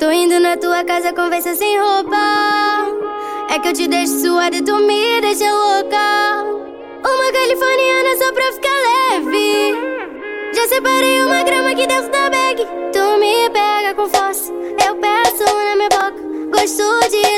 Tô indo na tua casa, conversa sem roupa. É que eu te deixo suada e tu me deixa louca. Uma californiana só pra ficar leve. Já separei uma grama aqui dentro da bag. Tu me pega com força, eu peço na minha boca. Gosto de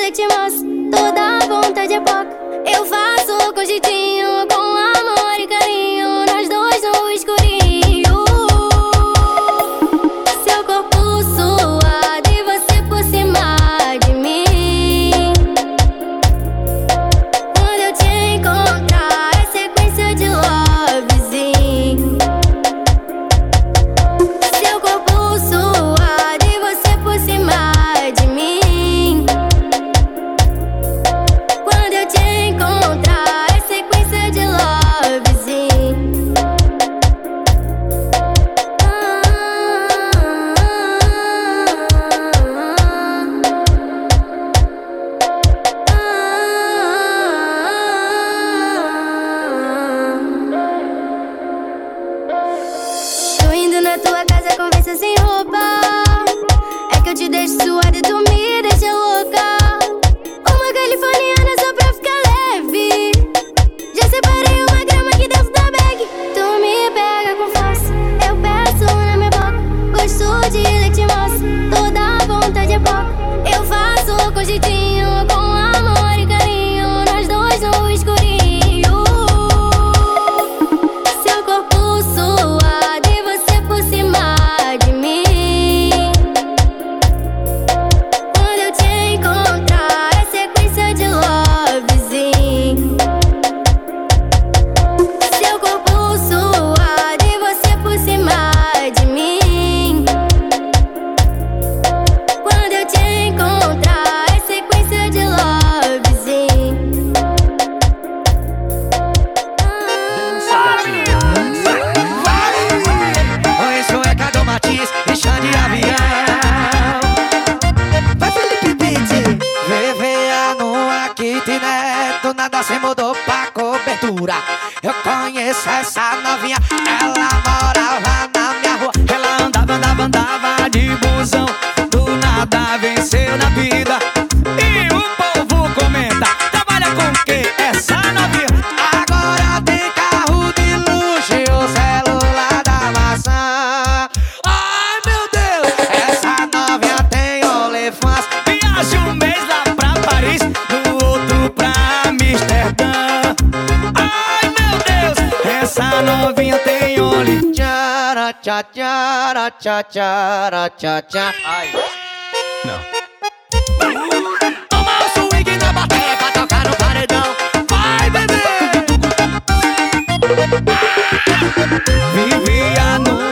Na tua casa, conversa sem roupa. É que eu te deixo suada e tu me nada se mudou pra cobertura. Eu conheço essa novinha Ela morava novinha tem Only Tchara, tchá, tchara, tchá, tchara, tchá, tchá. Ai. Toma o swing na bateria pra tocar no paredão. Vai bebê. Vivia numa kitnet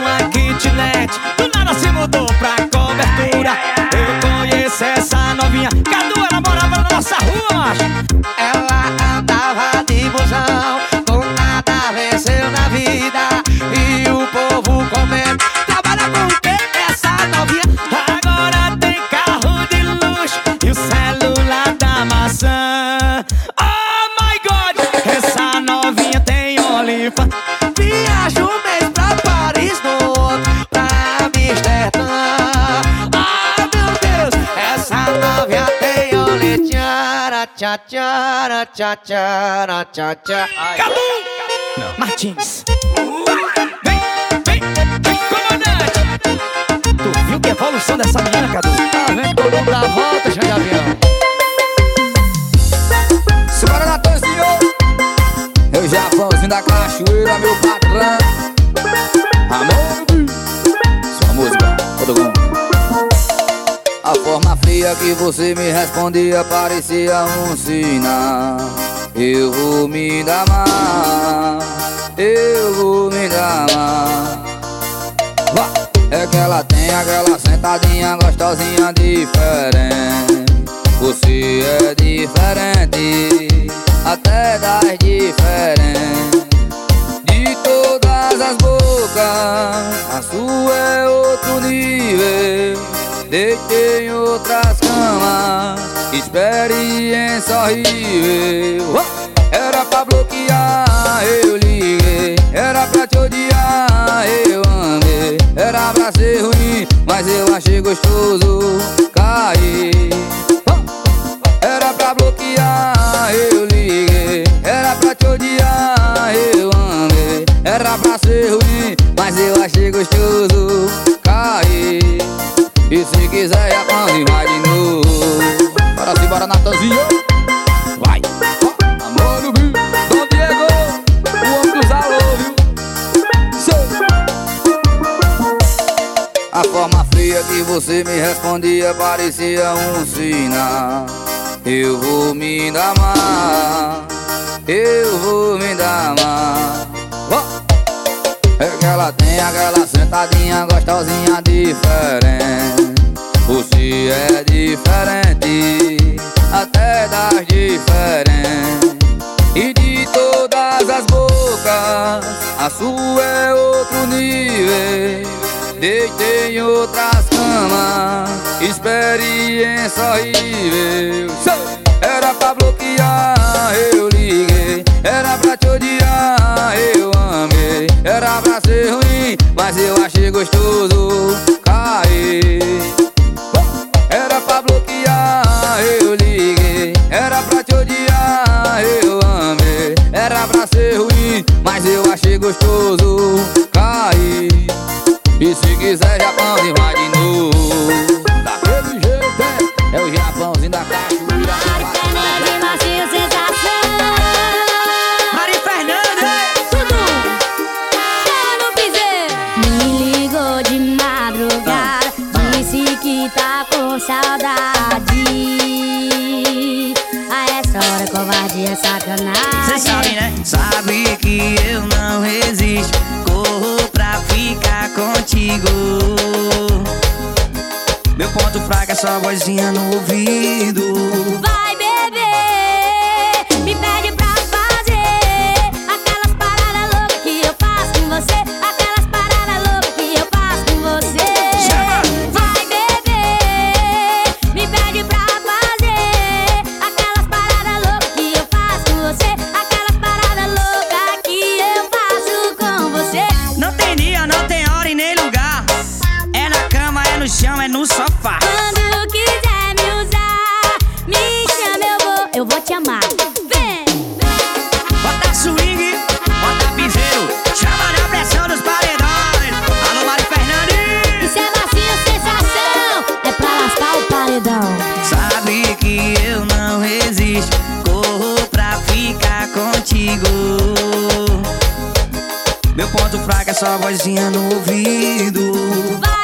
Essa novinha tem Only Tchara, tchá, tchara, tchá, tchara, tchá, tchá Cadu Martins. Vem, vem, vem, comandante Tu viu que evolução dessa menina, Cadu? Tá vendo todo mundo dá a volta, chão de avião. Simbora Natanzinho. Eu já vãozinho da cachoeira, meu patrão forma fria que você me respondia parecia um sinal. Eu vou me dar mal Eu vou me dar mal. É que ela tem aquela sentadinha gostosinha diferente. Você é diferente Até das diferentes Deitei em outras camas Experiência horrível! Era pra bloquear, eu liguei. Era pra te odiar, eu amei Era pra ser ruim, mas eu achei gostoso quiser já pode vai de novo Bora se bora Natanzinho. Vai. Amor no Rio Dom Diego O homem dos alô, viu? A forma fria que você me respondia parecia um sinal. Eu vou me damar Eu vou me damar É que ela tem aquela sentadinha gostosinha diferente. Você é diferente Até das diferentes. E de todas as bocas A sua é outro nível. Deitei em outras camas Experiência horrível. Era pra bloquear, mas eu achei gostoso cair. E se quiser Japão, vai de novo. Daquele jeito é, é o Japãozinho da cachoeira Mari Fernandes, macio sensação Mari Fernandes Tudo. No piseiro Me ligou de madrugada Disse que tá com saudade covardia é sacanagem Cê sabe, né? Sabe que eu não resisto. Corro pra ficar contigo. Meu ponto fraco é sua vozinha no ouvido te amar. Vem. Bota swing, bota piseiro Chama na pressão dos paredões Alô, Mari Fernandes Isso é macio sensação, é pra lascar o paredão. Sabe que eu não resisto Corro pra ficar contigo Meu ponto fraco é sua vozinha no ouvido Vai